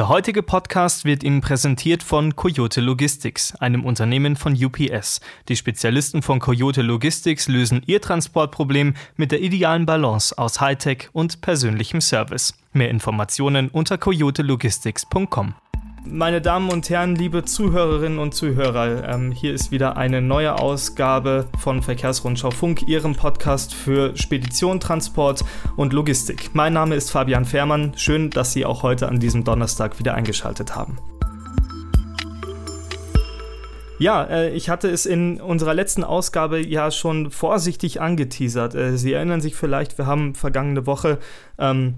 Der heutige Podcast wird Ihnen präsentiert von Coyote Logistics, einem Unternehmen von UPS. Die Spezialisten von Coyote Logistics lösen Ihr Transportproblem mit der idealen Balance aus Hightech und persönlichem Service. Mehr Informationen unter coyotelogistics.com. Meine Damen und Herren, liebe Zuhörerinnen und Zuhörer, ähm, hier ist wieder eine neue Ausgabe von Verkehrsrundschau Funk, Ihrem Podcast für Spedition, Transport und Logistik. Mein Name ist Fabian Fährmann. Schön, dass Sie auch heute an diesem Donnerstag wieder eingeschaltet haben. Ja, äh, ich hatte es in unserer letzten Ausgabe ja schon vorsichtig angeteasert. Äh, Sie erinnern sich vielleicht, wir haben vergangene Woche ähm,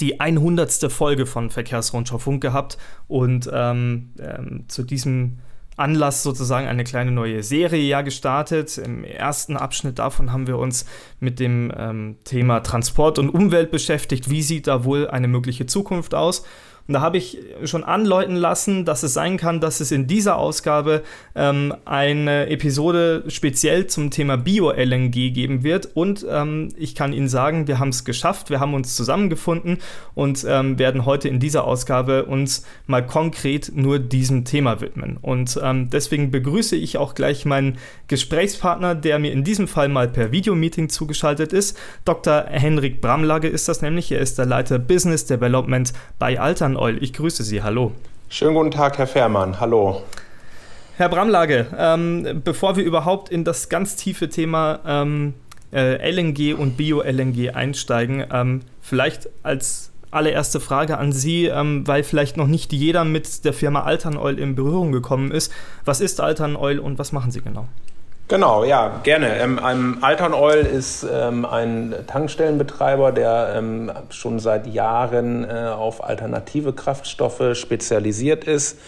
die 100. Folge von Verkehrsrundschau Funk gehabt und ähm, ähm, zu diesem Anlass sozusagen eine kleine neue Serie ja gestartet. Im ersten Abschnitt davon haben wir uns mit dem ähm, Thema Transport und Umwelt beschäftigt. Wie sieht da wohl eine mögliche Zukunft aus? Und da habe ich schon anläuten lassen, dass es sein kann, dass es in dieser Ausgabe ähm, eine Episode speziell zum Thema Bio-LNG geben wird. Und ähm, ich kann Ihnen sagen, wir haben es geschafft, wir haben uns zusammengefunden und ähm, werden heute in dieser Ausgabe uns mal konkret nur diesem Thema widmen. Und ähm, deswegen begrüße ich auch gleich meinen Gesprächspartner, der mir in diesem Fall mal per Videomeeting zugeschaltet ist. Dr. Henrik Bramlage ist das nämlich. Er ist der Leiter Business Development bei Altern Eul. Ich grüße Sie. Hallo. Schönen guten Tag, Herr Fährmann. Hallo. Herr Bramlage, ähm, bevor wir überhaupt in das ganz tiefe Thema ähm, äh, LNG und Bio-LNG einsteigen, ähm, vielleicht als allererste Frage an Sie, ähm, weil vielleicht noch nicht jeder mit der Firma Altern Oil in Berührung gekommen ist. Was ist Altern Oil und was machen Sie genau? Genau, ja, gerne. Ähm, Altern Oil ist ähm, ein Tankstellenbetreiber, der ähm, schon seit Jahren äh, auf alternative Kraftstoffe spezialisiert ist.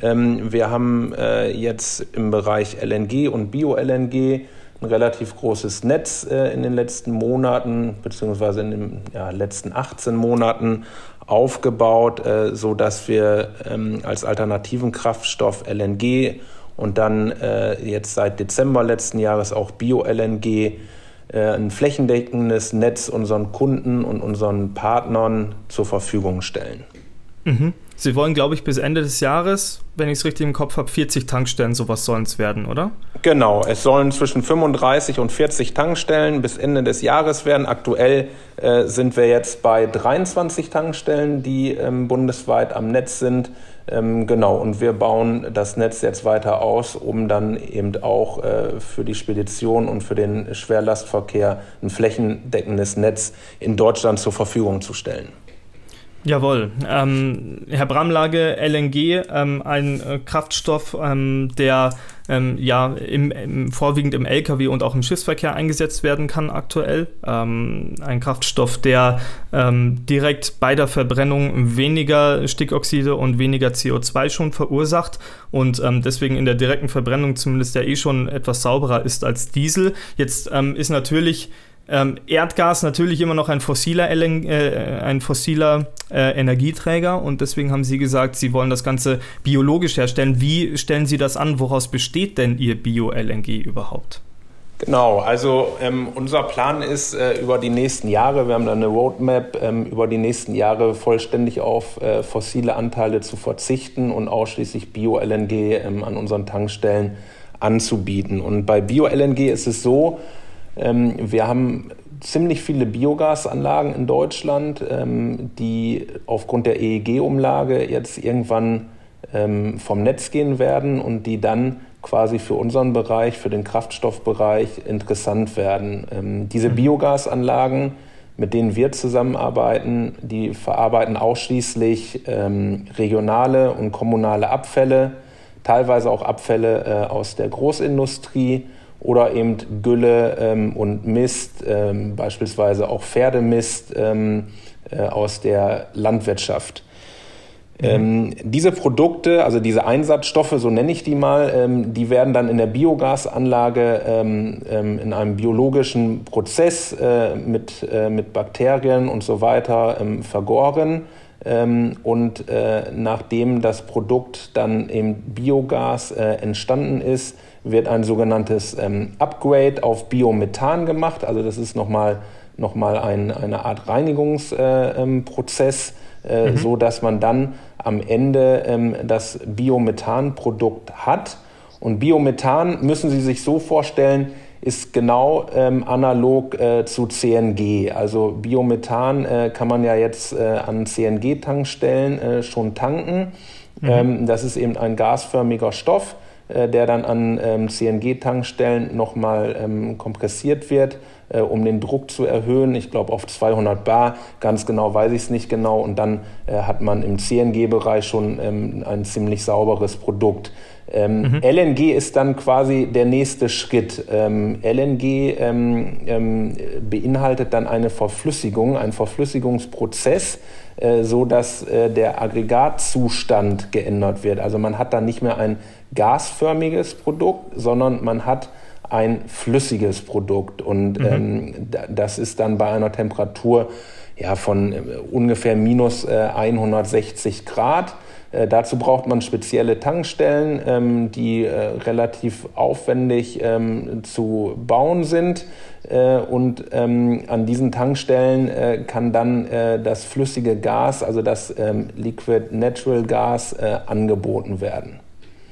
Ähm, wir haben äh, jetzt im Bereich LNG und Bio-LNG ein relativ großes Netz äh, in den letzten Monaten, beziehungsweise in den ja, letzten 18 Monaten aufgebaut, äh, so dass wir ähm, als alternativen Kraftstoff LNG und dann äh, jetzt seit Dezember letzten Jahres auch Bio-LNG äh, ein flächendeckendes Netz unseren Kunden und unseren Partnern zur Verfügung stellen. Mhm. Sie wollen, glaube ich, bis Ende des Jahres, wenn ich es richtig im Kopf habe, 40 Tankstellen, sowas sollen es werden, oder? Genau, es sollen zwischen 35 und 40 Tankstellen bis Ende des Jahres werden. Aktuell äh, sind wir jetzt bei 23 Tankstellen, die ähm, bundesweit am Netz sind. Ähm, genau, und wir bauen das Netz jetzt weiter aus, um dann eben auch äh, für die Spedition und für den Schwerlastverkehr ein flächendeckendes Netz in Deutschland zur Verfügung zu stellen. Jawohl. Ähm, Herr Bramlage, LNG, ähm, ein äh, Kraftstoff, ähm, der ähm, ja im, im, vorwiegend im Lkw und auch im Schiffsverkehr eingesetzt werden kann aktuell. Ähm, ein Kraftstoff, der ähm, direkt bei der Verbrennung weniger Stickoxide und weniger CO2 schon verursacht und deswegen in der direkten Verbrennung zumindest ja eh schon etwas sauberer ist als Diesel. Jetzt ist natürlich ähm, Erdgas natürlich immer noch ein fossiler, äh, ein fossiler äh, Energieträger und deswegen haben Sie gesagt, Sie wollen das Ganze biologisch herstellen. Wie stellen Sie das an? Woraus besteht denn Ihr Bio-LNG überhaupt? Genau, also ähm, unser Plan ist äh, über die nächsten Jahre, wir haben da eine Roadmap, ähm, über die nächsten Jahre vollständig auf äh, fossile Anteile zu verzichten und ausschließlich Bio-LNG ähm, an unseren Tankstellen anzubieten. Und bei Bio-LNG ist es so, wir haben ziemlich viele Biogasanlagen in Deutschland, ähm, die aufgrund der EEG-Umlage jetzt irgendwann ähm, vom Netz gehen werden und die dann quasi für unseren Bereich, für den Kraftstoffbereich interessant werden. diese mhm. Biogasanlagen, mit denen wir zusammenarbeiten, die verarbeiten ausschließlich regionale und kommunale Abfälle, teilweise auch Abfälle äh, aus der Großindustrie oder eben Gülle ähm, und Mist, ähm, beispielsweise auch Pferdemist ähm, äh, aus der Landwirtschaft. Mhm. Ähm, diese Produkte, also diese Einsatzstoffe, so nenne ich die mal, ähm, die werden dann in der Biogasanlage ähm, in einem biologischen Prozess äh, mit, äh, mit Bakterien und so weiter vergoren. und äh, nachdem das Produkt dann im Biogas äh, entstanden ist, wird ein sogenanntes ähm, Upgrade auf Biomethan gemacht. Also das ist nochmal noch mal ein, eine Art Reinigungsprozess, äh, äh, mhm. so dass man dann am Ende ähm, das Biomethanprodukt hat. Und Biomethan müssen Sie sich so vorstellen, ist genau ähm, analog äh, zu CNG. Also Biomethan äh, kann man ja jetzt äh, an CNG-Tankstellen äh, schon tanken. Mhm. Ähm, das ist eben ein gasförmiger Stoff, der dann an ähm, CNG-Tankstellen nochmal ähm, kompressiert wird, äh, um den Druck zu erhöhen. Ich glaube auf 200 Bar, ganz genau weiß ich es nicht genau. Und dann hat man im CNG-Bereich schon ähm, ein ziemlich sauberes Produkt. Ähm, mhm. LNG ist dann quasi der nächste Schritt. Ähm, LNG ähm, ähm, beinhaltet dann eine Verflüssigung, einen Verflüssigungsprozess, äh, so dass äh, der Aggregatzustand geändert wird. Also man hat dann nicht mehr ein gasförmiges Produkt, sondern man hat ein flüssiges Produkt und mhm. Ähm, das ist dann bei einer Temperatur ja, von äh, ungefähr minus äh, 160 Grad. Äh, dazu braucht man spezielle Tankstellen, ähm, die äh, relativ aufwendig ähm, zu bauen sind. Äh, und ähm, an diesen Tankstellen kann dann das flüssige Gas, also das ähm, Liquid Natural Gas, angeboten werden.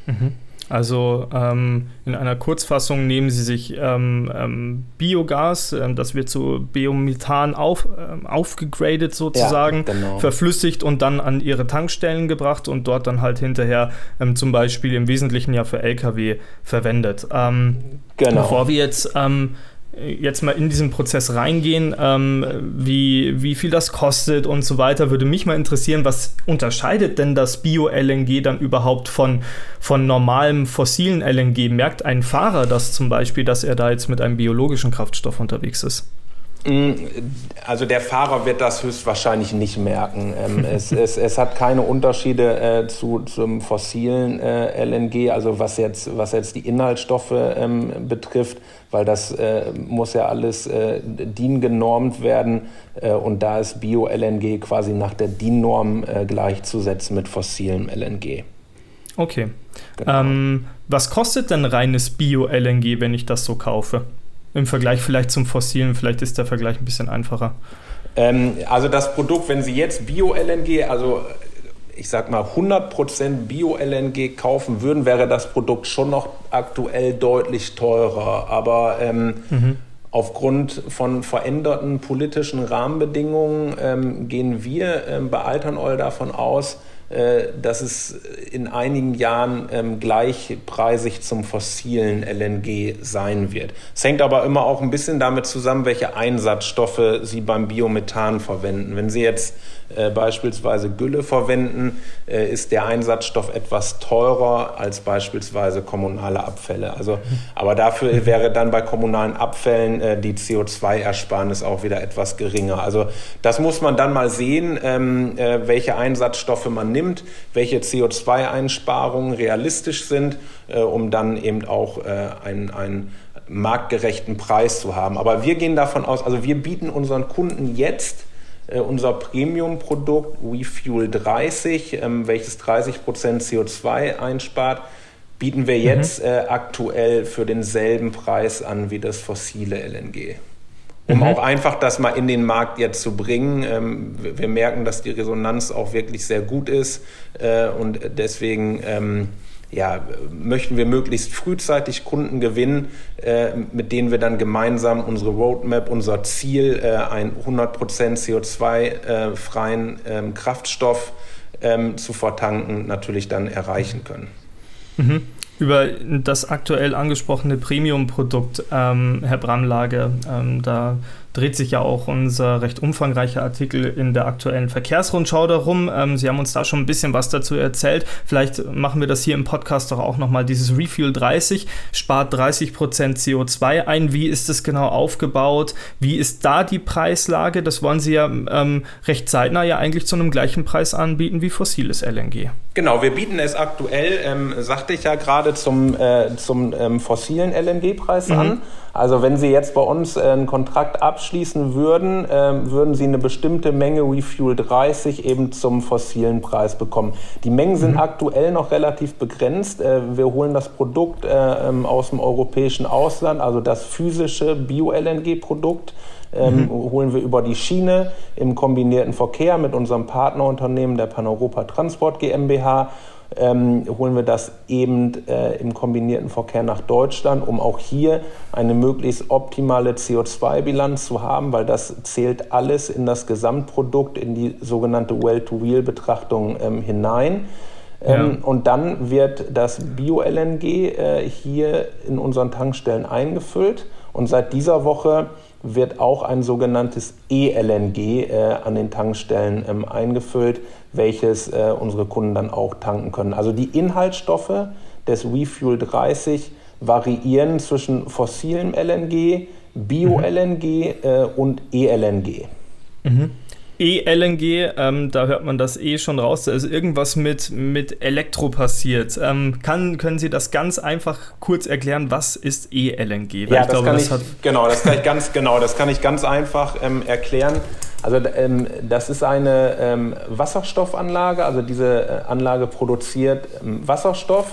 Mhm. Also ähm, in einer Kurzfassung nehmen Sie sich ähm, ähm, Biogas, ähm, das wird zu Biomethan auf, ähm, aufgegradet sozusagen, ja, genau. verflüssigt und dann an Ihre Tankstellen gebracht und dort dann halt hinterher ähm, zum Beispiel im Wesentlichen ja für Lkw verwendet. genau. Bevor wir jetzt jetzt mal in diesen Prozess reingehen, ähm, wie, wie viel das kostet und so weiter, würde mich mal interessieren, was unterscheidet denn das Bio-LNG dann überhaupt von, von normalem fossilen LNG? Merkt ein Fahrer das zum Beispiel, dass er da jetzt mit einem biologischen Kraftstoff unterwegs ist? Mm, also der Fahrer wird das höchstwahrscheinlich nicht merken. Ähm, es, es, es, hat keine Unterschiede äh, zu, zum fossilen äh, LNG, also was jetzt, was jetzt die Inhaltsstoffe ähm, betrifft, weil das äh, muss ja alles DIN genormt werden und da ist Bio-LNG quasi nach der DIN-Norm gleichzusetzen mit fossilem LNG. Okay. Genau. Ähm, was kostet denn reines Bio-LNG, wenn ich das so kaufe? Im Vergleich vielleicht zum fossilen, vielleicht ist der Vergleich ein bisschen einfacher. Ähm, also das Produkt, wenn Sie jetzt Bio-LNG, also ich sag mal 100% Bio-LNG kaufen würden, wäre das Produkt schon noch aktuell deutlich teurer. Aber ähm, mhm. aufgrund von veränderten politischen Rahmenbedingungen ähm, gehen wir ähm, bei Alternol davon aus, dass es in einigen Jahren ähm, gleichpreisig zum fossilen LNG sein wird. Es hängt aber immer auch ein bisschen damit zusammen, welche Einsatzstoffe Sie beim Biomethan verwenden. Wenn Sie jetzt äh, beispielsweise Gülle verwenden, äh, ist der Einsatzstoff etwas teurer als beispielsweise kommunale Abfälle. Also, aber dafür wäre dann bei kommunalen Abfällen äh, die CO2-Ersparnis auch wieder etwas geringer. Also das muss man dann mal sehen, ähm, äh, welche Einsatzstoffe man nimmt, welche CO2-Einsparungen realistisch sind, äh, um dann eben auch einen, einen marktgerechten Preis zu haben. Aber wir gehen davon aus, also wir bieten unseren Kunden jetzt unser Premium-Produkt WeFuel 30, ähm, welches 30% CO2 einspart, bieten wir mhm. jetzt mhm. äh, aktuell für denselben Preis an wie das fossile LNG. Um mhm. auch einfach das mal in den Markt jetzt zu bringen. Ähm, wir merken, dass die Resonanz auch wirklich sehr gut ist äh, und deswegen ähm, ja, möchten wir möglichst frühzeitig Kunden gewinnen, äh, mit denen wir dann gemeinsam unsere Roadmap, unser Ziel, äh, einen 100% CO2-freien äh, ähm, Kraftstoff ähm, zu vertanken, natürlich dann erreichen können. Mhm. Über das aktuell angesprochene Premium-Produkt, ähm, Herr Bramlage, ähm, da dreht sich ja auch unser recht umfangreicher Artikel in der aktuellen Verkehrsrundschau darum. Ähm, Sie haben uns da schon ein bisschen was dazu erzählt. Vielleicht machen wir das hier im Podcast doch auch nochmal. Dieses Refuel 30 spart 30% CO2 ein. Wie ist das genau aufgebaut? Wie ist da die Preislage? Das wollen Sie ja ähm, recht zeitnah ja eigentlich zu einem gleichen Preis anbieten wie fossiles LNG. Genau, wir bieten es aktuell, ähm, sagte ich ja gerade, zum, äh, zum ähm, fossilen LNG-Preis mhm. an. Also wenn Sie jetzt bei uns äh, einen Kontrakt abschließen würden, äh, würden Sie eine bestimmte Menge Refuel 30 eben zum fossilen Preis bekommen. Die Mengen sind mhm. aktuell noch relativ begrenzt. Äh, wir holen das Produkt äh, ähm, aus dem europäischen Ausland, also das physische Bio-LNG-Produkt ähm, mhm. holen wir über die Schiene im kombinierten Verkehr mit unserem Partnerunternehmen der Paneuropa Transport GmbH ähm, holen wir das eben äh, im kombinierten Verkehr nach Deutschland, um auch hier eine möglichst optimale CO2-Bilanz zu haben, weil das zählt alles in das Gesamtprodukt, in die sogenannte Well-to-Wheel-Betrachtung ähm, hinein. Ja. Ähm, und dann wird das Bio-LNG äh, hier in unseren Tankstellen eingefüllt. Und seit dieser Woche wird auch ein sogenanntes E-LNG äh, an den Tankstellen ähm, eingefüllt, welches äh, unsere Kunden dann auch tanken können. Also die Inhaltsstoffe des Refuel 30 variieren zwischen fossilem LNG, Bio-LNG äh, und E-LNG. Mhm. E-LNG, ähm, da hört man das E schon raus, da ist irgendwas mit, mit Elektro passiert. Ähm, kann, können Sie das ganz einfach kurz erklären, was ist E-LNG? Ja, das glaube, kann das ich, genau, das kann ich ganz, genau, das kann ich ganz einfach ähm, erklären. Also ähm, das ist eine ähm, Wasserstoffanlage, also diese äh, Anlage produziert ähm, Wasserstoff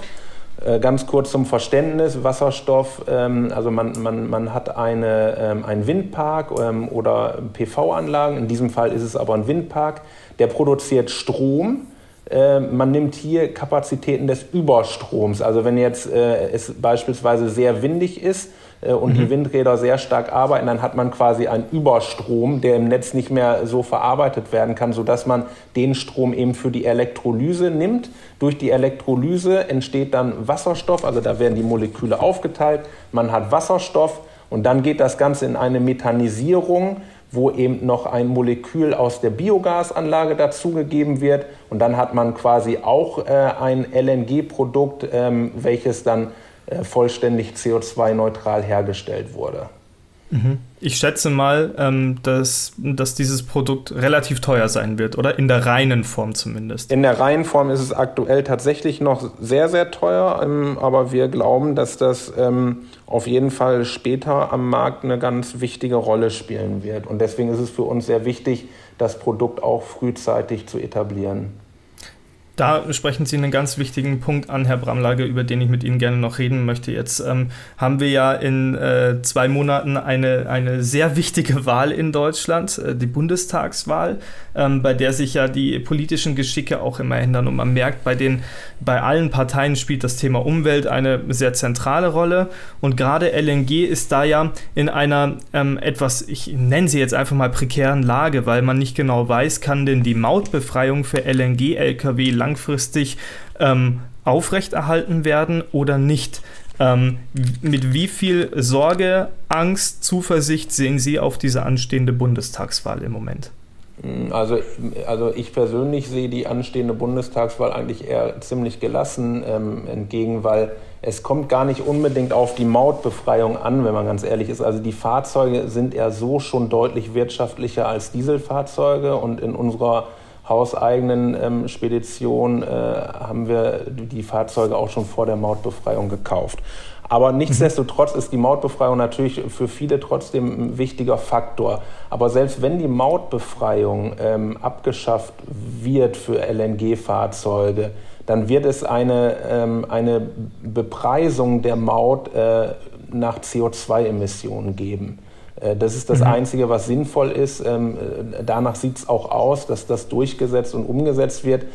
ganz kurz zum Verständnis, Wasserstoff, ähm, also man, man, man hat eine, ähm, einen Windpark ähm, oder PV-Anlagen, in diesem Fall ist es aber ein Windpark, der produziert Strom. Äh, man nimmt hier Kapazitäten des Überstroms. Also wenn jetzt äh, es beispielsweise sehr windig ist, äh, und mhm. die Windräder sehr stark arbeiten, dann hat man quasi einen Überstrom, der im Netz nicht mehr so verarbeitet werden kann, sodass man den Strom eben für die Elektrolyse nimmt. Durch die Elektrolyse entsteht dann Wasserstoff, also da werden die Moleküle aufgeteilt, man hat Wasserstoff und dann geht das Ganze in eine Methanisierung wo eben noch ein Molekül aus der Biogasanlage dazugegeben wird. Und dann hat man quasi auch äh, ein LNG-Produkt, ähm, welches dann äh, vollständig CO2-neutral hergestellt wurde. Mhm. Ich schätze mal, ähm, dass, dass dieses Produkt relativ teuer sein wird, oder? In der reinen Form zumindest. In der reinen Form ist es aktuell tatsächlich noch sehr, sehr teuer, ähm, aber wir glauben, dass das ähm, auf jeden Fall später am Markt eine ganz wichtige Rolle spielen wird. Und deswegen ist es für uns sehr wichtig, das Produkt auch frühzeitig zu etablieren. Da sprechen Sie einen ganz wichtigen Punkt an, Herr Bramlage, über den ich mit Ihnen gerne noch reden möchte. Jetzt ähm, haben wir ja in äh, zwei Monaten eine, eine sehr wichtige Wahl in Deutschland, äh, die Bundestagswahl, ähm, bei der sich ja die politischen Geschicke auch immer ändern. Und man merkt, bei, den, bei allen Parteien spielt das Thema Umwelt eine sehr zentrale Rolle. Und gerade LNG ist da ja in einer ähm, etwas, ich nenne sie jetzt einfach mal prekären Lage, weil man nicht genau weiß, kann denn die Mautbefreiung für LNG-Lkw lang langfristig ähm, aufrechterhalten werden oder nicht. Ähm, mit wie viel Sorge, Angst, Zuversicht sehen Sie auf diese anstehende Bundestagswahl im Moment? Also, also ich persönlich sehe die anstehende Bundestagswahl eigentlich eher ziemlich gelassen ähm, entgegen, weil es kommt gar nicht unbedingt auf die Mautbefreiung an, wenn man ganz ehrlich ist. Also die Fahrzeuge sind ja so schon deutlich wirtschaftlicher als Dieselfahrzeuge und in unserer hauseigenen ähm, Spedition äh, haben wir die Fahrzeuge auch schon vor der Mautbefreiung gekauft. Aber nichtsdestotrotz ist die Mautbefreiung natürlich für viele trotzdem ein wichtiger Faktor. Aber selbst wenn die Mautbefreiung ähm, abgeschafft wird für LNG-Fahrzeuge, dann wird es eine, ähm, eine Bepreisung der Maut äh, nach CO2-Emissionen geben. Äh, das ist das mhm. Einzige, was sinnvoll ist. Ähm, äh, danach sieht es auch aus, dass das durchgesetzt und umgesetzt wird.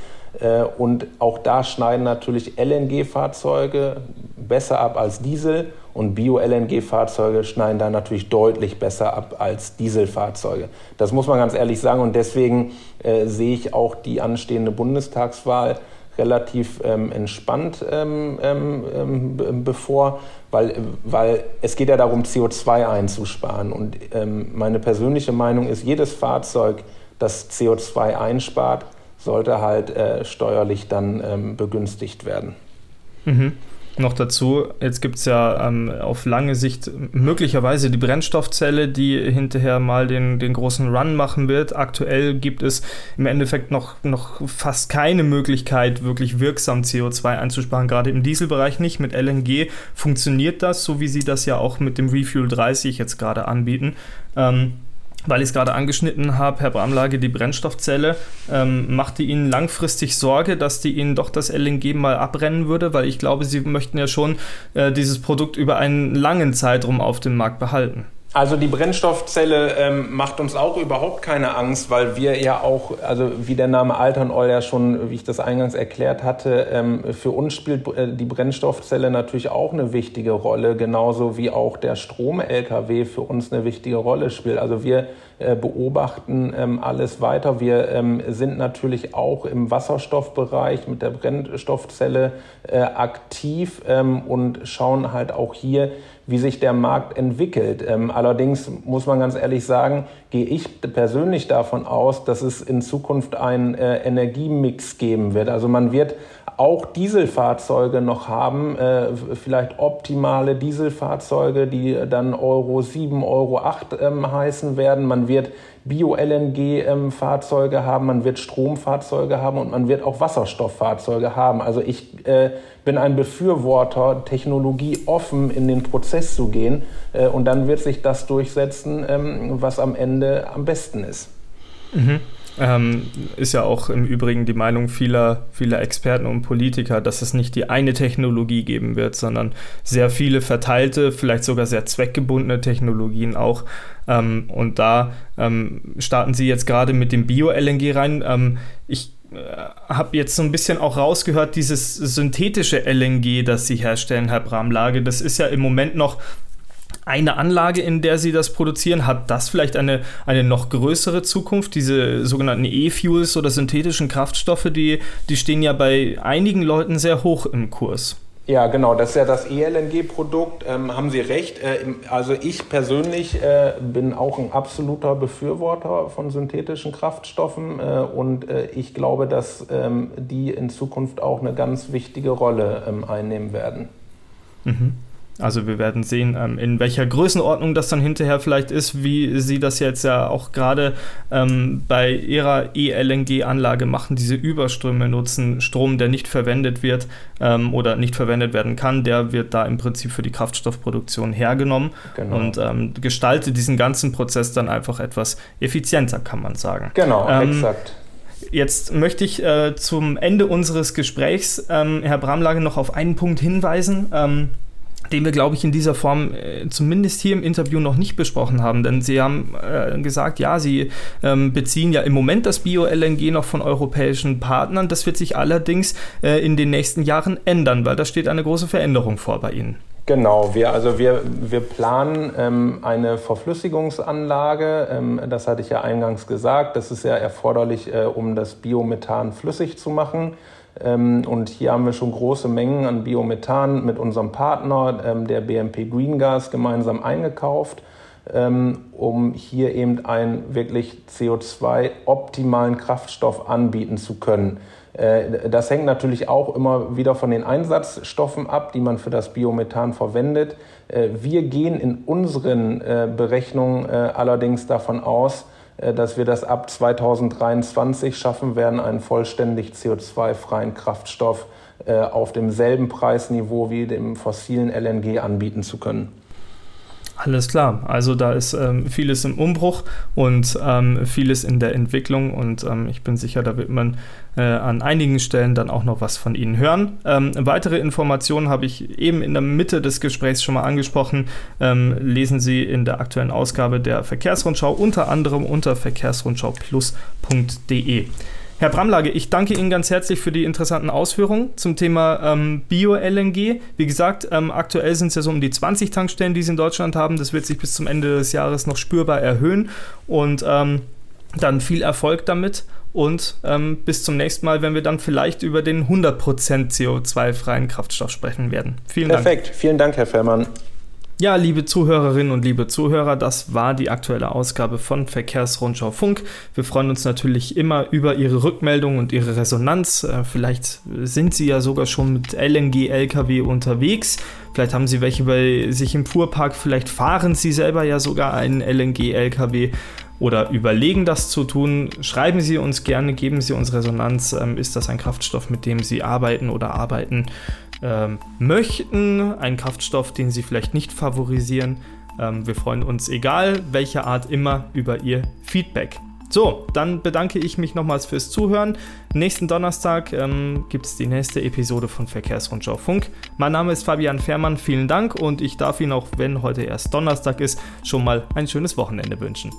Äh, und auch da schneiden natürlich LNG-Fahrzeuge besser ab als Diesel und Bio-LNG-Fahrzeuge schneiden da natürlich deutlich besser ab als Dieselfahrzeuge. Das muss man ganz ehrlich sagen und deswegen äh, sehe ich auch die anstehende Bundestagswahl relativ ähm, entspannt ähm, ähm, ähm, bevor, weil, weil es geht ja darum, CO2 einzusparen. Und ähm, meine persönliche Meinung ist, jedes Fahrzeug, das CO2 einspart, sollte halt äh, steuerlich dann ähm, begünstigt werden. Mhm noch dazu, jetzt gibt es ja ähm, auf lange Sicht möglicherweise die Brennstoffzelle, die hinterher mal den, den großen Run machen wird. Aktuell gibt es im Endeffekt noch, noch fast keine Möglichkeit, wirklich wirksam CO2 einzusparen, gerade im Dieselbereich nicht. Mit LNG funktioniert das, so wie sie das ja auch mit dem Refuel 30 jetzt gerade anbieten. Ähm, weil ich es gerade angeschnitten habe, Herr Bramlage, die Brennstoffzelle, ähm, macht die Ihnen langfristig Sorge, dass die Ihnen doch das LNG mal abrennen würde? Weil ich glaube, Sie möchten ja schon äh, dieses Produkt über einen langen Zeitraum auf dem Markt behalten. Also die Brennstoffzelle ähm, macht uns auch überhaupt keine Angst, weil wir ja auch, also wie der Name Altern Oil ja schon, wie ich das eingangs erklärt hatte, ähm, für uns spielt äh, die Brennstoffzelle natürlich auch eine wichtige Rolle, genauso wie auch der Strom-LKW für uns eine wichtige Rolle spielt. Also wir äh, beobachten ähm, alles weiter. Wir ähm, sind natürlich auch im Wasserstoffbereich mit der Brennstoffzelle äh, aktiv ähm, und schauen halt auch hier, wie sich der Markt entwickelt. Ähm, allerdings muss man ganz ehrlich sagen, gehe ich persönlich davon aus, dass es in Zukunft einen äh, Energiemix geben wird. Also man wird auch Dieselfahrzeuge noch haben, äh, vielleicht optimale Dieselfahrzeuge, die dann Euro 7, Euro 8 ähm, heißen werden. Man wird Bio-LNG-Fahrzeuge ähm, haben, man wird Stromfahrzeuge haben und man wird auch Wasserstofffahrzeuge haben. Also ich äh, bin ein Befürworter, Technologie offen in den Prozess zu gehen äh, und dann wird sich das durchsetzen, ähm, was am Ende am besten ist. Mhm. Ähm, ist ja auch im Übrigen die Meinung vieler, vieler Experten und Politiker, dass es nicht die eine Technologie geben wird, sondern sehr viele verteilte, vielleicht sogar sehr zweckgebundene Technologien auch. Ähm, und da ähm, starten Sie jetzt gerade mit dem Bio-LNG rein. Ähm, ich äh, habe jetzt so ein bisschen auch rausgehört, dieses synthetische LNG, das Sie herstellen, Herr Bramlage, das ist ja im Moment noch eine Anlage, in der sie das produzieren? Hat das vielleicht eine, eine noch größere Zukunft? Diese sogenannten E-Fuels oder synthetischen Kraftstoffe, die, die stehen ja bei einigen Leuten sehr hoch im Kurs. Ja, genau, das ist ja das ELNG-Produkt. Ähm, haben Sie recht. Äh, also ich persönlich äh, bin auch ein absoluter Befürworter von synthetischen Kraftstoffen äh, und äh, ich glaube, dass ähm, die in Zukunft auch eine ganz wichtige Rolle ähm, einnehmen werden. Mhm. Also wir werden sehen, ähm, in welcher Größenordnung das dann hinterher vielleicht ist, wie Sie das jetzt ja auch gerade ähm, bei Ihrer E-LNG-Anlage machen, diese Überströme nutzen, Strom, der nicht verwendet wird ähm, oder nicht verwendet werden kann, der wird da im Prinzip für die Kraftstoffproduktion hergenommen genau. und ähm, gestaltet diesen ganzen Prozess dann einfach etwas effizienter, kann man sagen. Genau, ähm, exakt. Jetzt möchte ich äh, zum Ende unseres Gesprächs, ähm, Herr Bramlage, noch auf einen Punkt hinweisen den wir, glaube ich, in dieser Form äh, zumindest hier im Interview noch nicht besprochen haben. Denn Sie haben äh, gesagt, ja, Sie ähm, beziehen ja im Moment das Bio-LNG noch von europäischen Partnern. Das wird sich allerdings äh, in den nächsten Jahren ändern, weil da steht eine große Veränderung vor bei Ihnen. Genau, wir, also wir, wir planen ähm, eine Verflüssigungsanlage. Ähm, das hatte ich ja eingangs gesagt. Das ist ja erforderlich, äh, um das Biomethan flüssig zu machen. Ähm, und hier haben wir schon große Mengen an Biomethan mit unserem Partner, ähm, der BMP Green Gas, gemeinsam eingekauft, ähm, um hier eben einen wirklich CO2-optimalen Kraftstoff anbieten zu können. Äh, das hängt natürlich auch immer wieder von den Einsatzstoffen ab, die man für das Biomethan verwendet. Äh, wir gehen in unseren äh, Berechnungen allerdings davon aus, dass wir das ab 2023 schaffen werden, einen vollständig CO2-freien Kraftstoff äh, auf demselben Preisniveau wie dem fossilen LNG anbieten zu können. Alles klar. Also da ist ähm, vieles im Umbruch und ähm, vieles in der Entwicklung und ähm, ich bin sicher, da wird man äh, an einigen Stellen dann auch noch was von Ihnen hören. Ähm, weitere Informationen habe ich eben in der Mitte des Gesprächs schon mal angesprochen. Ähm, lesen Sie in der aktuellen Ausgabe der Verkehrsrundschau unter anderem unter verkehrsrundschauplus.de. Herr Bramlage, ich danke Ihnen ganz herzlich für die interessanten Ausführungen zum Thema ähm, Bio-LNG. Wie gesagt, ähm, aktuell sind es ja so um die 20 Tankstellen, die Sie in Deutschland haben. Das wird sich bis zum Ende des Jahres noch spürbar erhöhen. Und ähm, dann viel Erfolg damit und ähm, bis zum nächsten Mal, wenn wir dann vielleicht über den 100% CO2-freien Kraftstoff sprechen werden. Vielen Perfekt. Dank. Perfekt, vielen Dank, Herr Fährmann. Ja, liebe Zuhörerinnen und liebe Zuhörer, das war die aktuelle Ausgabe von Verkehrsrundschau Funk. Wir freuen uns natürlich immer über Ihre Rückmeldung und Ihre Resonanz. Äh, vielleicht sind Sie ja sogar schon mit LNG-LKW unterwegs. Vielleicht haben Sie welche bei sich im Fuhrpark. Vielleicht fahren Sie selber ja sogar einen LNG-LKW oder überlegen, das zu tun. Schreiben Sie uns gerne, geben Sie uns Resonanz. Ähm, ist das ein Kraftstoff, mit dem Sie arbeiten oder arbeiten? ähm, möchten, einen Kraftstoff, den sie vielleicht nicht favorisieren. Ähm, wir freuen uns, egal welcher Art immer, über ihr Feedback. So, dann bedanke ich mich nochmals fürs Zuhören. Nächsten Donnerstag ähm, gibt es die nächste Episode von Verkehrsrundschau Funk. Mein Name ist Fabian Fährmann, vielen Dank und ich darf Ihnen auch, wenn heute erst Donnerstag ist, schon mal ein schönes Wochenende wünschen.